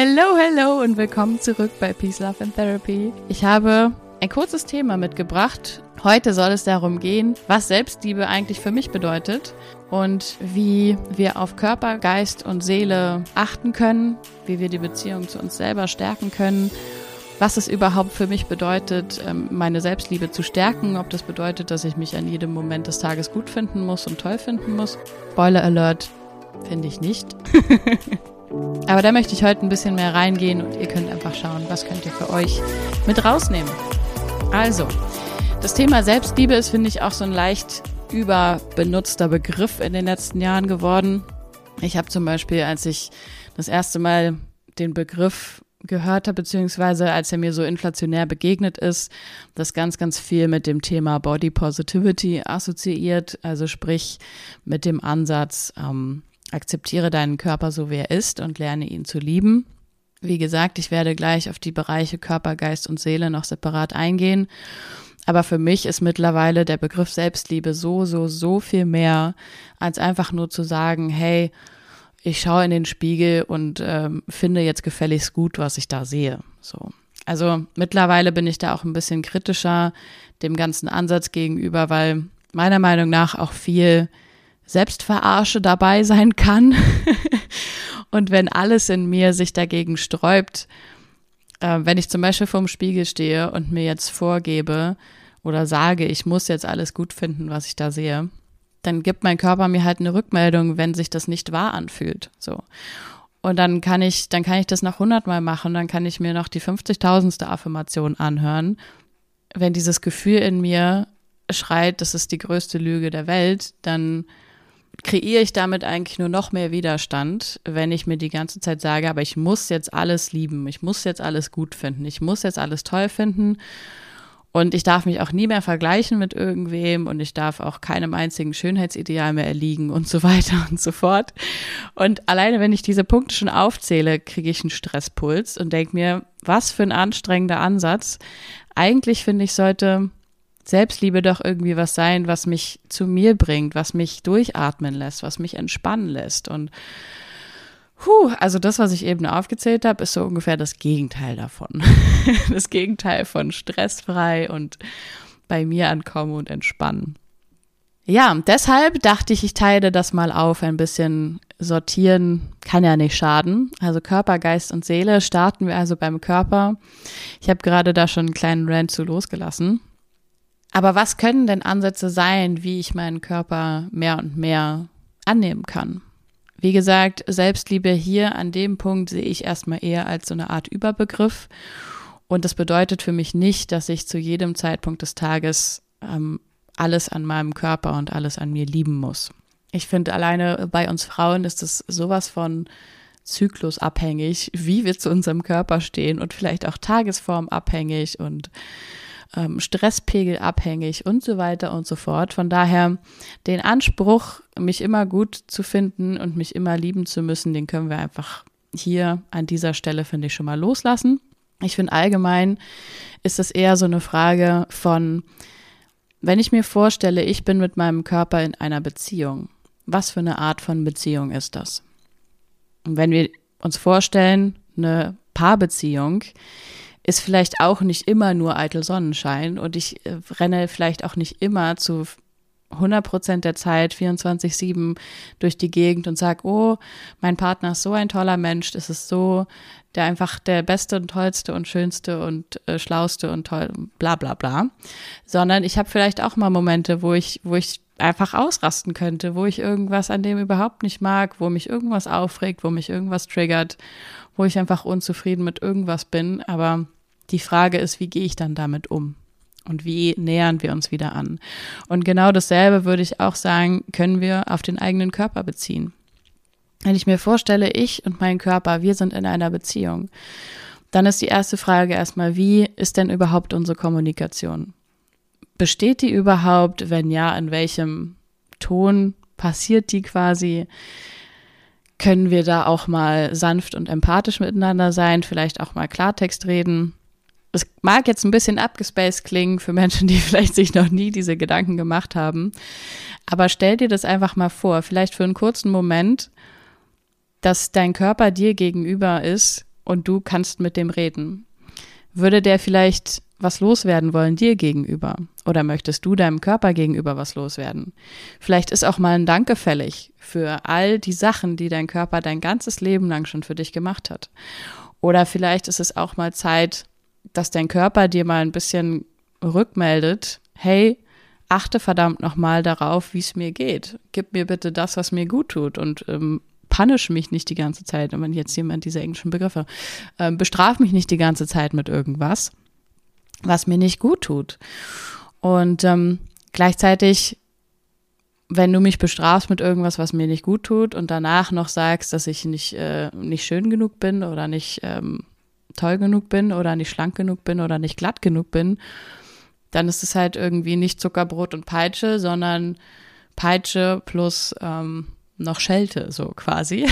Hello, hello und willkommen zurück bei Peace, Love and Therapy. Ich habe ein kurzes Thema mitgebracht. Heute soll es darum gehen, was Selbstliebe eigentlich für mich bedeutet und wie wir auf Körper, Geist und Seele achten können, wie wir die Beziehung zu uns selber stärken können, was es überhaupt für mich bedeutet, ähm, meine Selbstliebe zu stärken, ob das bedeutet, dass ich mich an jedem Moment des Tages gut finden muss und toll finden muss. Spoiler Alert, finde ich nicht. Aber da möchte ich heute ein bisschen mehr reingehen und ihr könnt einfach schauen, was könnt ihr für euch mit rausnehmen. Also, das Thema Selbstliebe ist, finde ich, auch so ein leicht überbenutzter Begriff in den letzten Jahren geworden. Ich habe zum Beispiel, als ich das erste Mal den Begriff gehört habe, beziehungsweise als er mir so inflationär begegnet ist, das ganz, ganz viel mit dem Thema Body Positivity assoziiert, also sprich mit dem Ansatz, ähm, akzeptiere deinen Körper so, wie er ist und lerne ihn zu lieben. Wie gesagt, ich werde gleich auf die Bereiche Körper, Geist und Seele noch separat eingehen. Aber für mich ist mittlerweile der Begriff Selbstliebe so, so, so viel mehr, als einfach nur zu sagen, hey, ich schaue in den Spiegel und ähm, finde jetzt gefälligst gut, was ich da sehe. So. Also mittlerweile bin ich da auch ein bisschen kritischer dem ganzen Ansatz gegenüber, weil meiner Meinung nach auch viel Selbstverarsche dabei sein kann. und wenn alles in mir sich dagegen sträubt, äh, wenn ich zum Beispiel vorm Spiegel stehe und mir jetzt vorgebe oder sage, ich muss jetzt alles gut finden, was ich da sehe, dann gibt mein Körper mir halt eine Rückmeldung, wenn sich das nicht wahr anfühlt. So. Und dann kann ich, dann kann ich das noch hundertmal machen, dann kann ich mir noch die 50.000ste Affirmation anhören. Wenn dieses Gefühl in mir schreit, das ist die größte Lüge der Welt, dann kreiere ich damit eigentlich nur noch mehr Widerstand, wenn ich mir die ganze Zeit sage, aber ich muss jetzt alles lieben, ich muss jetzt alles gut finden, ich muss jetzt alles toll finden und ich darf mich auch nie mehr vergleichen mit irgendwem und ich darf auch keinem einzigen Schönheitsideal mehr erliegen und so weiter und so fort. Und alleine, wenn ich diese Punkte schon aufzähle, kriege ich einen Stresspuls und denke mir, was für ein anstrengender Ansatz. Eigentlich finde ich, sollte Selbstliebe doch irgendwie was sein, was mich zu mir bringt, was mich durchatmen lässt, was mich entspannen lässt. Und puh, also das, was ich eben aufgezählt habe, ist so ungefähr das Gegenteil davon. das Gegenteil von stressfrei und bei mir ankommen und entspannen. Ja, deshalb dachte ich, ich teile das mal auf, ein bisschen sortieren kann ja nicht schaden. Also Körper, Geist und Seele starten wir also beim Körper. Ich habe gerade da schon einen kleinen Rant zu losgelassen. Aber was können denn Ansätze sein, wie ich meinen Körper mehr und mehr annehmen kann? Wie gesagt, Selbstliebe hier an dem Punkt sehe ich erstmal eher als so eine Art Überbegriff. Und das bedeutet für mich nicht, dass ich zu jedem Zeitpunkt des Tages ähm, alles an meinem Körper und alles an mir lieben muss. Ich finde, alleine bei uns Frauen ist es sowas von zyklusabhängig, wie wir zu unserem Körper stehen und vielleicht auch tagesformabhängig und ähm, Stresspegel abhängig und so weiter und so fort. Von daher den Anspruch, mich immer gut zu finden und mich immer lieben zu müssen, den können wir einfach hier an dieser Stelle, finde ich, schon mal loslassen. Ich finde allgemein ist es eher so eine Frage von, wenn ich mir vorstelle, ich bin mit meinem Körper in einer Beziehung, was für eine Art von Beziehung ist das? Und wenn wir uns vorstellen, eine Paarbeziehung, ist vielleicht auch nicht immer nur eitel Sonnenschein und ich äh, renne vielleicht auch nicht immer zu 100 Prozent der Zeit 24-7 durch die Gegend und sage, oh, mein Partner ist so ein toller Mensch, das ist so, der einfach der beste und tollste und schönste und äh, schlauste und toll, bla bla bla. Sondern ich habe vielleicht auch mal Momente, wo ich, wo ich einfach ausrasten könnte, wo ich irgendwas an dem überhaupt nicht mag, wo mich irgendwas aufregt, wo mich irgendwas triggert, wo ich einfach unzufrieden mit irgendwas bin, aber die Frage ist, wie gehe ich dann damit um? Und wie nähern wir uns wieder an? Und genau dasselbe würde ich auch sagen, können wir auf den eigenen Körper beziehen. Wenn ich mir vorstelle, ich und mein Körper, wir sind in einer Beziehung, dann ist die erste Frage erstmal, wie ist denn überhaupt unsere Kommunikation? Besteht die überhaupt? Wenn ja, in welchem Ton passiert die quasi? Können wir da auch mal sanft und empathisch miteinander sein, vielleicht auch mal Klartext reden? Es mag jetzt ein bisschen abgespaced klingen für Menschen, die vielleicht sich noch nie diese Gedanken gemacht haben. Aber stell dir das einfach mal vor, vielleicht für einen kurzen Moment, dass dein Körper dir gegenüber ist und du kannst mit dem reden. Würde der vielleicht was loswerden wollen dir gegenüber? Oder möchtest du deinem Körper gegenüber was loswerden? Vielleicht ist auch mal ein Danke fällig für all die Sachen, die dein Körper dein ganzes Leben lang schon für dich gemacht hat. Oder vielleicht ist es auch mal Zeit, dass dein Körper dir mal ein bisschen rückmeldet, hey, achte verdammt nochmal darauf, wie es mir geht. Gib mir bitte das, was mir gut tut und ähm, punish mich nicht die ganze Zeit, wenn jetzt jemand diese englischen Begriffe, ähm, bestraf mich nicht die ganze Zeit mit irgendwas, was mir nicht gut tut. Und ähm, gleichzeitig, wenn du mich bestrafst mit irgendwas, was mir nicht gut tut und danach noch sagst, dass ich nicht, äh, nicht schön genug bin oder nicht ähm, toll genug bin oder nicht schlank genug bin oder nicht glatt genug bin, dann ist es halt irgendwie nicht Zuckerbrot und Peitsche, sondern Peitsche plus ähm, noch Schelte, so quasi.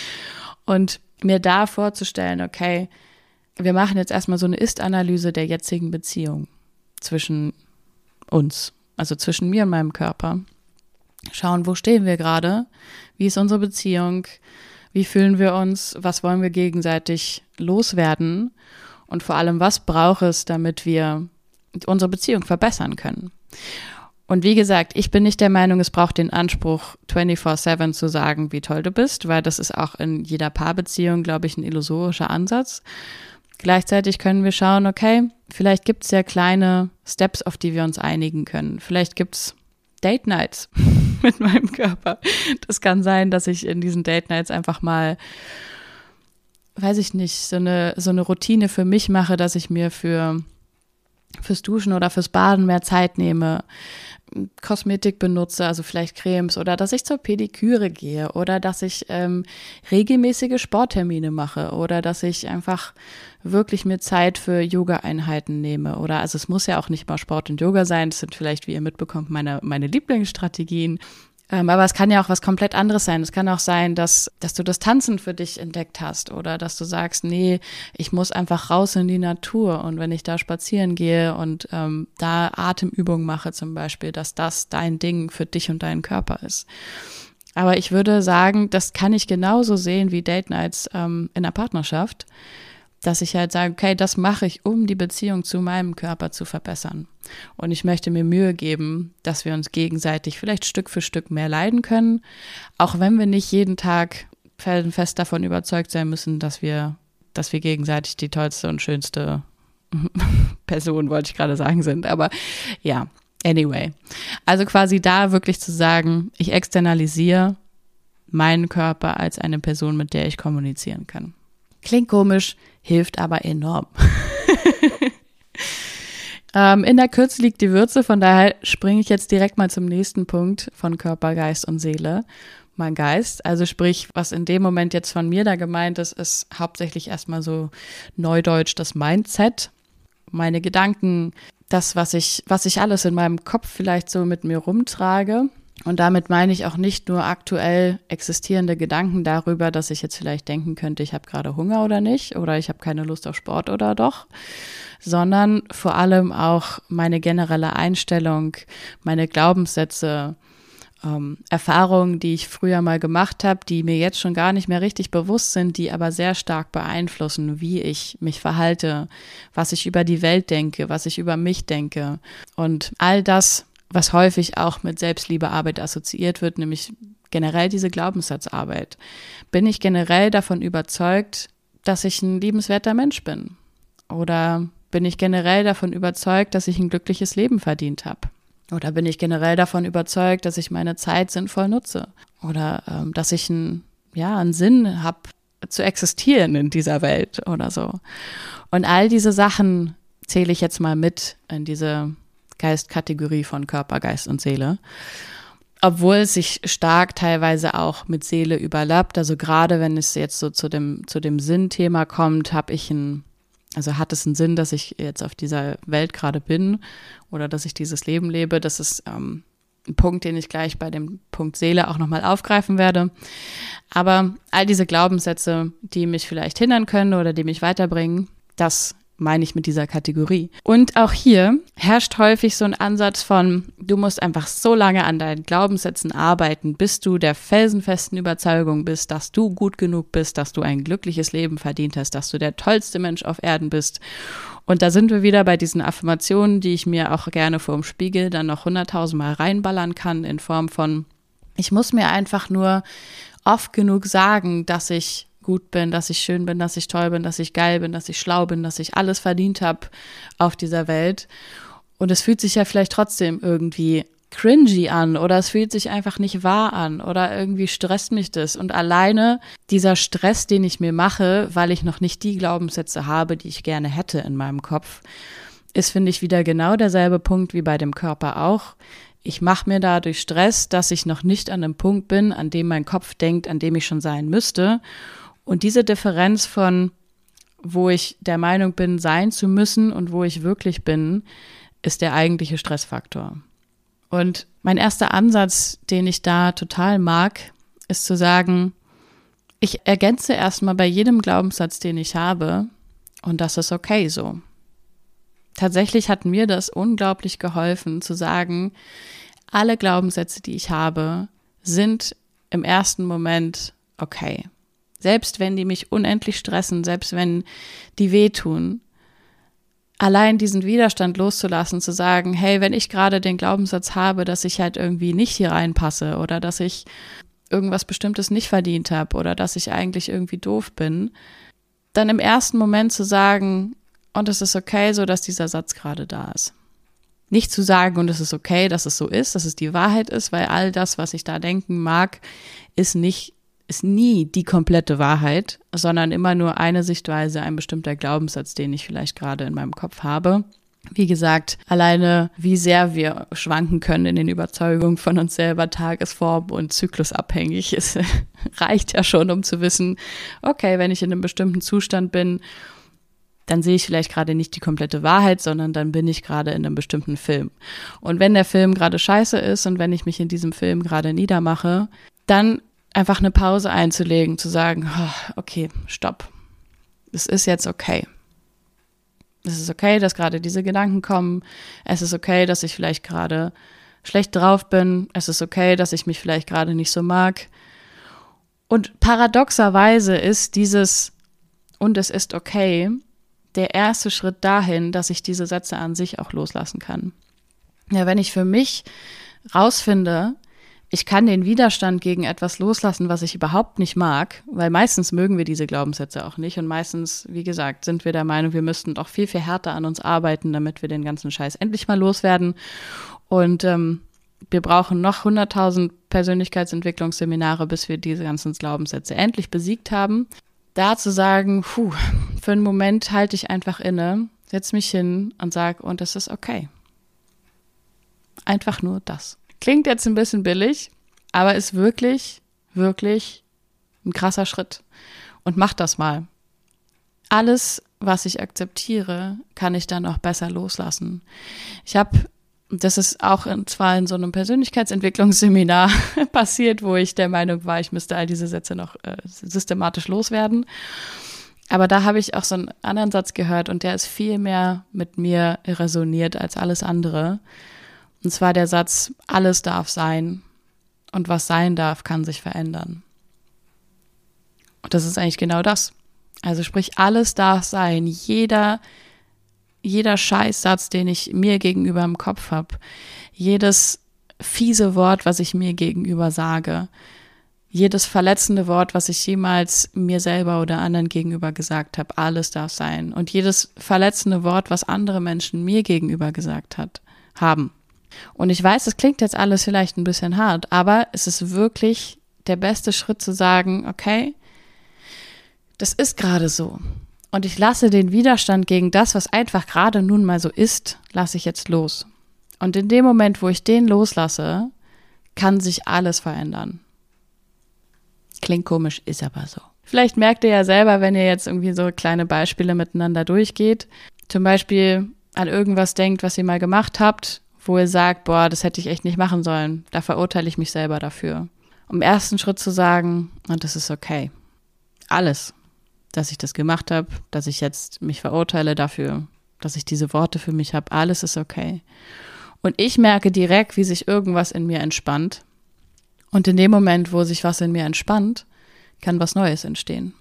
und mir da vorzustellen, okay, wir machen jetzt erstmal so eine Ist-Analyse der jetzigen Beziehung zwischen uns, also zwischen mir und meinem Körper. Schauen, wo stehen wir gerade? Wie ist unsere Beziehung? Wie fühlen wir uns? Was wollen wir gegenseitig loswerden? Und vor allem, was braucht es, damit wir unsere Beziehung verbessern können? Und wie gesagt, ich bin nicht der Meinung, es braucht den Anspruch, 24-7 zu sagen, wie toll du bist, weil das ist auch in jeder Paarbeziehung, glaube ich, ein illusorischer Ansatz. Gleichzeitig können wir schauen, okay, vielleicht gibt es ja kleine Steps, auf die wir uns einigen können. Vielleicht gibt es Date Nights mit meinem Körper. Das kann sein, dass ich in diesen Date Nights einfach mal, weiß ich nicht, so eine, so eine Routine für mich mache, dass ich mir für fürs Duschen oder fürs Baden mehr Zeit nehme, Kosmetik benutze, also vielleicht Cremes oder dass ich zur Pediküre gehe oder dass ich ähm, regelmäßige Sporttermine mache oder dass ich einfach wirklich mir Zeit für Yoga-Einheiten nehme oder also es muss ja auch nicht mal Sport und Yoga sein, das sind vielleicht, wie ihr mitbekommt, meine, meine Lieblingsstrategien ähm, aber es kann ja auch was komplett anderes sein. Es kann auch sein, dass, dass du das Tanzen für dich entdeckt hast oder dass du sagst, nee, ich muss einfach raus in die Natur und wenn ich da spazieren gehe und ähm, da Atemübungen mache zum Beispiel, dass das dein Ding für dich und deinen Körper ist. Aber ich würde sagen, das kann ich genauso sehen wie Date Nights ähm, in der Partnerschaft dass ich halt sage, okay, das mache ich, um die Beziehung zu meinem Körper zu verbessern. Und ich möchte mir Mühe geben, dass wir uns gegenseitig vielleicht Stück für Stück mehr leiden können, auch wenn wir nicht jeden Tag felsenfest davon überzeugt sein müssen, dass wir, dass wir gegenseitig die tollste und schönste Person, wollte ich gerade sagen, sind. Aber ja, anyway. Also quasi da wirklich zu sagen, ich externalisiere meinen Körper als eine Person, mit der ich kommunizieren kann. Klingt komisch, hilft aber enorm. ähm, in der Kürze liegt die Würze, von daher springe ich jetzt direkt mal zum nächsten Punkt von Körper, Geist und Seele. Mein Geist, also sprich, was in dem Moment jetzt von mir da gemeint ist, ist hauptsächlich erstmal so neudeutsch das Mindset, meine Gedanken, das, was ich, was ich alles in meinem Kopf vielleicht so mit mir rumtrage. Und damit meine ich auch nicht nur aktuell existierende Gedanken darüber, dass ich jetzt vielleicht denken könnte, ich habe gerade Hunger oder nicht oder ich habe keine Lust auf Sport oder doch, sondern vor allem auch meine generelle Einstellung, meine Glaubenssätze, ähm, Erfahrungen, die ich früher mal gemacht habe, die mir jetzt schon gar nicht mehr richtig bewusst sind, die aber sehr stark beeinflussen, wie ich mich verhalte, was ich über die Welt denke, was ich über mich denke. Und all das was häufig auch mit Selbstliebearbeit assoziiert wird, nämlich generell diese Glaubenssatzarbeit. Bin ich generell davon überzeugt, dass ich ein liebenswerter Mensch bin? Oder bin ich generell davon überzeugt, dass ich ein glückliches Leben verdient habe? Oder bin ich generell davon überzeugt, dass ich meine Zeit sinnvoll nutze? Oder ähm, dass ich ein, ja, einen Sinn habe zu existieren in dieser Welt oder so? Und all diese Sachen zähle ich jetzt mal mit in diese Geistkategorie von Körper, Geist und Seele. Obwohl es sich stark teilweise auch mit Seele überlappt. Also gerade wenn es jetzt so zu dem, zu dem Sinnthema kommt, habe ich ein, also hat es einen Sinn, dass ich jetzt auf dieser Welt gerade bin oder dass ich dieses Leben lebe. Das ist ähm, ein Punkt, den ich gleich bei dem Punkt Seele auch nochmal aufgreifen werde. Aber all diese Glaubenssätze, die mich vielleicht hindern können oder die mich weiterbringen, das meine ich mit dieser Kategorie. Und auch hier herrscht häufig so ein Ansatz von, du musst einfach so lange an deinen Glaubenssätzen arbeiten, bis du der felsenfesten Überzeugung bist, dass du gut genug bist, dass du ein glückliches Leben verdient hast, dass du der tollste Mensch auf Erden bist. Und da sind wir wieder bei diesen Affirmationen, die ich mir auch gerne vor dem Spiegel dann noch hunderttausendmal reinballern kann in Form von, ich muss mir einfach nur oft genug sagen, dass ich gut bin, dass ich schön bin, dass ich toll bin, dass ich geil bin, dass ich schlau bin, dass ich alles verdient habe auf dieser Welt. Und es fühlt sich ja vielleicht trotzdem irgendwie cringy an oder es fühlt sich einfach nicht wahr an oder irgendwie stresst mich das. Und alleine dieser Stress, den ich mir mache, weil ich noch nicht die Glaubenssätze habe, die ich gerne hätte in meinem Kopf, ist, finde ich, wieder genau derselbe Punkt wie bei dem Körper auch. Ich mache mir dadurch Stress, dass ich noch nicht an dem Punkt bin, an dem mein Kopf denkt, an dem ich schon sein müsste. Und diese Differenz von, wo ich der Meinung bin, sein zu müssen und wo ich wirklich bin, ist der eigentliche Stressfaktor. Und mein erster Ansatz, den ich da total mag, ist zu sagen, ich ergänze erstmal bei jedem Glaubenssatz, den ich habe, und das ist okay so. Tatsächlich hat mir das unglaublich geholfen zu sagen, alle Glaubenssätze, die ich habe, sind im ersten Moment okay. Selbst wenn die mich unendlich stressen, selbst wenn die wehtun. Allein diesen Widerstand loszulassen, zu sagen, hey, wenn ich gerade den Glaubenssatz habe, dass ich halt irgendwie nicht hier reinpasse oder dass ich irgendwas Bestimmtes nicht verdient habe oder dass ich eigentlich irgendwie doof bin, dann im ersten Moment zu sagen, und es ist okay, so dass dieser Satz gerade da ist. Nicht zu sagen, und es ist okay, dass es so ist, dass es die Wahrheit ist, weil all das, was ich da denken mag, ist nicht ist nie die komplette Wahrheit, sondern immer nur eine Sichtweise, ein bestimmter Glaubenssatz, den ich vielleicht gerade in meinem Kopf habe. Wie gesagt, alleine wie sehr wir schwanken können in den Überzeugungen von uns selber, tagesform und zyklusabhängig, ist, reicht ja schon, um zu wissen, okay, wenn ich in einem bestimmten Zustand bin, dann sehe ich vielleicht gerade nicht die komplette Wahrheit, sondern dann bin ich gerade in einem bestimmten Film. Und wenn der Film gerade scheiße ist und wenn ich mich in diesem Film gerade niedermache, dann einfach eine Pause einzulegen, zu sagen, okay, stopp. Es ist jetzt okay. Es ist okay, dass gerade diese Gedanken kommen. Es ist okay, dass ich vielleicht gerade schlecht drauf bin. Es ist okay, dass ich mich vielleicht gerade nicht so mag. Und paradoxerweise ist dieses und es ist okay der erste Schritt dahin, dass ich diese Sätze an sich auch loslassen kann. Ja, wenn ich für mich rausfinde, ich kann den Widerstand gegen etwas loslassen, was ich überhaupt nicht mag, weil meistens mögen wir diese Glaubenssätze auch nicht und meistens, wie gesagt, sind wir der Meinung, wir müssten doch viel, viel härter an uns arbeiten, damit wir den ganzen Scheiß endlich mal loswerden. Und ähm, wir brauchen noch 100.000 Persönlichkeitsentwicklungsseminare, bis wir diese ganzen Glaubenssätze endlich besiegt haben. Da zu sagen, puh, für einen Moment halte ich einfach inne, setz mich hin und sag, und es ist okay. Einfach nur das. Klingt jetzt ein bisschen billig, aber ist wirklich, wirklich ein krasser Schritt. Und mach das mal. Alles, was ich akzeptiere, kann ich dann auch besser loslassen. Ich habe, das ist auch in, zwar in so einem Persönlichkeitsentwicklungsseminar passiert, wo ich der Meinung war, ich müsste all diese Sätze noch äh, systematisch loswerden. Aber da habe ich auch so einen anderen Satz gehört und der ist viel mehr mit mir resoniert als alles andere. Und zwar der Satz, alles darf sein und was sein darf, kann sich verändern. Und das ist eigentlich genau das. Also sprich, alles darf sein. Jeder, jeder Scheißsatz, den ich mir gegenüber im Kopf habe, jedes fiese Wort, was ich mir gegenüber sage, jedes verletzende Wort, was ich jemals mir selber oder anderen gegenüber gesagt habe, alles darf sein. Und jedes verletzende Wort, was andere Menschen mir gegenüber gesagt hat, haben. Und ich weiß, es klingt jetzt alles vielleicht ein bisschen hart, aber es ist wirklich der beste Schritt zu sagen, okay, das ist gerade so. Und ich lasse den Widerstand gegen das, was einfach gerade nun mal so ist, lasse ich jetzt los. Und in dem Moment, wo ich den loslasse, kann sich alles verändern. Klingt komisch, ist aber so. Vielleicht merkt ihr ja selber, wenn ihr jetzt irgendwie so kleine Beispiele miteinander durchgeht. Zum Beispiel an irgendwas denkt, was ihr mal gemacht habt wo ihr sagt, boah, das hätte ich echt nicht machen sollen. Da verurteile ich mich selber dafür. Um ersten Schritt zu sagen, und das ist okay. Alles. dass ich das gemacht habe, dass ich jetzt mich verurteile dafür, dass ich diese Worte für mich habe. Alles ist okay. Und ich merke direkt, wie sich irgendwas in mir entspannt. Und in dem Moment, wo sich was in mir entspannt, kann was Neues entstehen.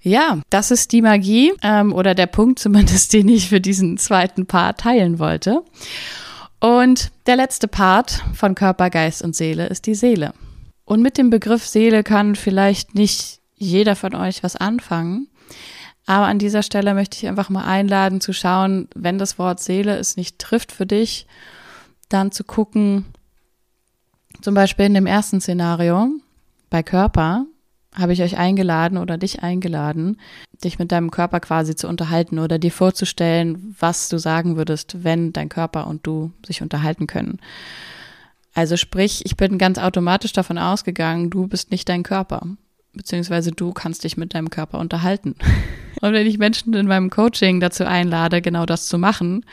Ja, das ist die Magie ähm, oder der Punkt zumindest, den ich für diesen zweiten Part teilen wollte. Und der letzte Part von Körper, Geist und Seele ist die Seele. Und mit dem Begriff Seele kann vielleicht nicht jeder von euch was anfangen. Aber an dieser Stelle möchte ich einfach mal einladen zu schauen, wenn das Wort Seele es nicht trifft für dich, dann zu gucken, zum Beispiel in dem ersten Szenario bei Körper, habe ich euch eingeladen oder dich eingeladen, dich mit deinem Körper quasi zu unterhalten oder dir vorzustellen, was du sagen würdest, wenn dein Körper und du sich unterhalten können. Also sprich, ich bin ganz automatisch davon ausgegangen, du bist nicht dein Körper, beziehungsweise du kannst dich mit deinem Körper unterhalten. Und wenn ich Menschen in meinem Coaching dazu einlade, genau das zu machen,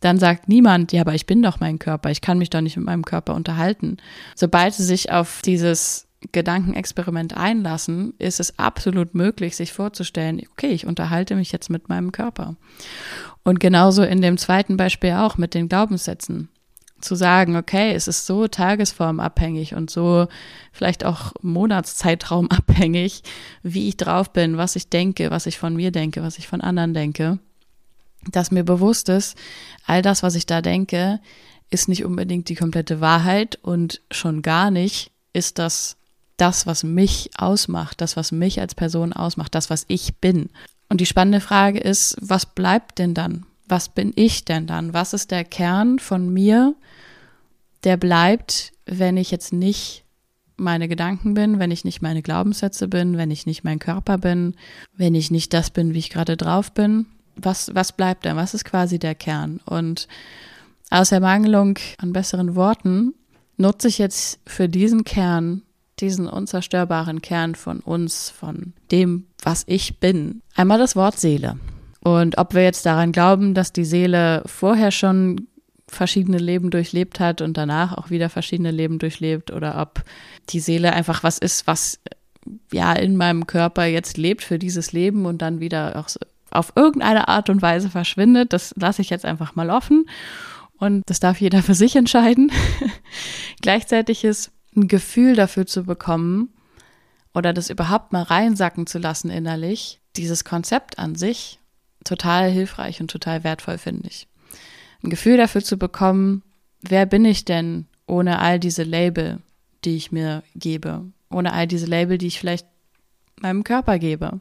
dann sagt niemand, ja, aber ich bin doch mein Körper, ich kann mich doch nicht mit meinem Körper unterhalten. Sobald sie sich auf dieses Gedankenexperiment einlassen, ist es absolut möglich, sich vorzustellen, okay, ich unterhalte mich jetzt mit meinem Körper. Und genauso in dem zweiten Beispiel auch mit den Glaubenssätzen. Zu sagen, okay, es ist so tagesformabhängig und so vielleicht auch Monatszeitraumabhängig, wie ich drauf bin, was ich denke, was ich von mir denke, was ich von anderen denke, dass mir bewusst ist, all das, was ich da denke, ist nicht unbedingt die komplette Wahrheit und schon gar nicht ist das das, was mich ausmacht, das, was mich als Person ausmacht, das, was ich bin. Und die spannende Frage ist, was bleibt denn dann? Was bin ich denn dann? Was ist der Kern von mir, der bleibt, wenn ich jetzt nicht meine Gedanken bin, wenn ich nicht meine Glaubenssätze bin, wenn ich nicht mein Körper bin, wenn ich nicht das bin, wie ich gerade drauf bin? Was, was bleibt denn? Was ist quasi der Kern? Und aus Ermangelung an besseren Worten nutze ich jetzt für diesen Kern diesen unzerstörbaren Kern von uns, von dem, was ich bin. Einmal das Wort Seele. Und ob wir jetzt daran glauben, dass die Seele vorher schon verschiedene Leben durchlebt hat und danach auch wieder verschiedene Leben durchlebt oder ob die Seele einfach was ist, was ja in meinem Körper jetzt lebt für dieses Leben und dann wieder auch auf irgendeine Art und Weise verschwindet, das lasse ich jetzt einfach mal offen und das darf jeder für sich entscheiden. Gleichzeitig ist ein Gefühl dafür zu bekommen oder das überhaupt mal reinsacken zu lassen innerlich, dieses Konzept an sich total hilfreich und total wertvoll finde ich. Ein Gefühl dafür zu bekommen, wer bin ich denn ohne all diese Label, die ich mir gebe, ohne all diese Label, die ich vielleicht meinem Körper gebe,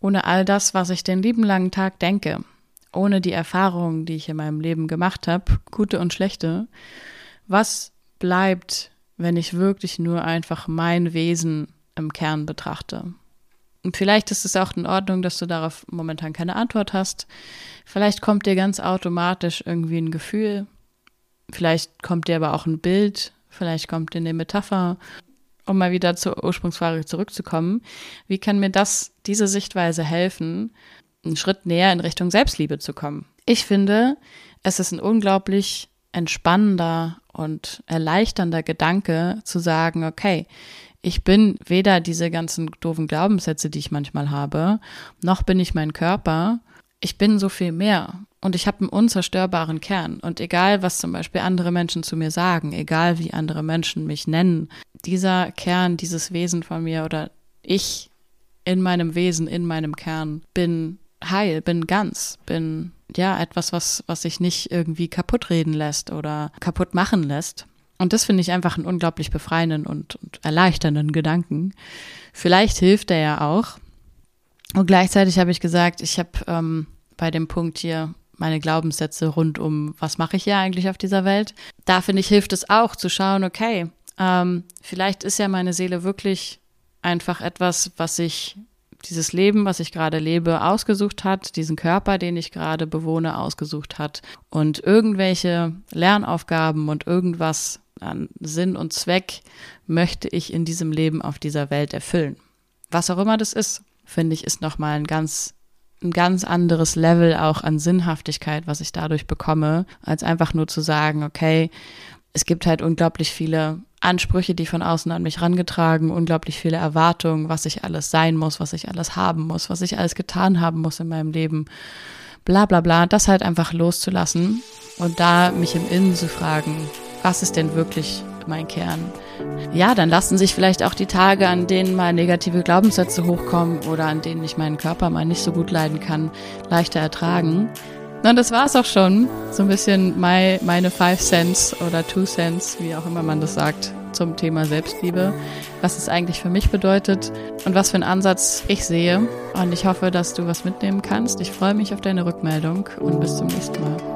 ohne all das, was ich den lieben langen Tag denke, ohne die Erfahrungen, die ich in meinem Leben gemacht habe, gute und schlechte, was bleibt wenn ich wirklich nur einfach mein Wesen im Kern betrachte. Und vielleicht ist es auch in Ordnung, dass du darauf momentan keine Antwort hast. Vielleicht kommt dir ganz automatisch irgendwie ein Gefühl. Vielleicht kommt dir aber auch ein Bild. Vielleicht kommt dir eine Metapher. Um mal wieder zur Ursprungsfrage zurückzukommen. Wie kann mir das, diese Sichtweise helfen, einen Schritt näher in Richtung Selbstliebe zu kommen? Ich finde, es ist ein unglaublich entspannender und erleichternder Gedanke zu sagen, okay, ich bin weder diese ganzen doofen Glaubenssätze, die ich manchmal habe, noch bin ich mein Körper. Ich bin so viel mehr und ich habe einen unzerstörbaren Kern. Und egal, was zum Beispiel andere Menschen zu mir sagen, egal wie andere Menschen mich nennen, dieser Kern, dieses Wesen von mir oder ich in meinem Wesen, in meinem Kern bin heil, bin ganz, bin ja etwas, was, was sich nicht irgendwie kaputt reden lässt oder kaputt machen lässt. Und das finde ich einfach einen unglaublich befreienden und, und erleichternden Gedanken. Vielleicht hilft er ja auch. Und gleichzeitig habe ich gesagt, ich habe ähm, bei dem Punkt hier meine Glaubenssätze rund um, was mache ich hier eigentlich auf dieser Welt. Da finde ich, hilft es auch zu schauen, okay, ähm, vielleicht ist ja meine Seele wirklich einfach etwas, was ich dieses Leben, was ich gerade lebe, ausgesucht hat, diesen Körper, den ich gerade bewohne, ausgesucht hat und irgendwelche Lernaufgaben und irgendwas an Sinn und Zweck möchte ich in diesem Leben auf dieser Welt erfüllen. Was auch immer das ist, finde ich, ist nochmal ein ganz ein ganz anderes Level auch an Sinnhaftigkeit, was ich dadurch bekomme, als einfach nur zu sagen, okay, es gibt halt unglaublich viele Ansprüche, die von außen an mich rangetragen, unglaublich viele Erwartungen, was ich alles sein muss, was ich alles haben muss, was ich alles getan haben muss in meinem Leben, bla bla bla, das halt einfach loszulassen und da mich im Innen zu fragen, was ist denn wirklich mein Kern? Ja, dann lassen sich vielleicht auch die Tage, an denen mal negative Glaubenssätze hochkommen oder an denen ich meinen Körper mal nicht so gut leiden kann, leichter ertragen. Na, das war's auch schon. So ein bisschen my, meine Five Cents oder Two Cents, wie auch immer man das sagt, zum Thema Selbstliebe. Was es eigentlich für mich bedeutet und was für einen Ansatz ich sehe. Und ich hoffe, dass du was mitnehmen kannst. Ich freue mich auf deine Rückmeldung und bis zum nächsten Mal.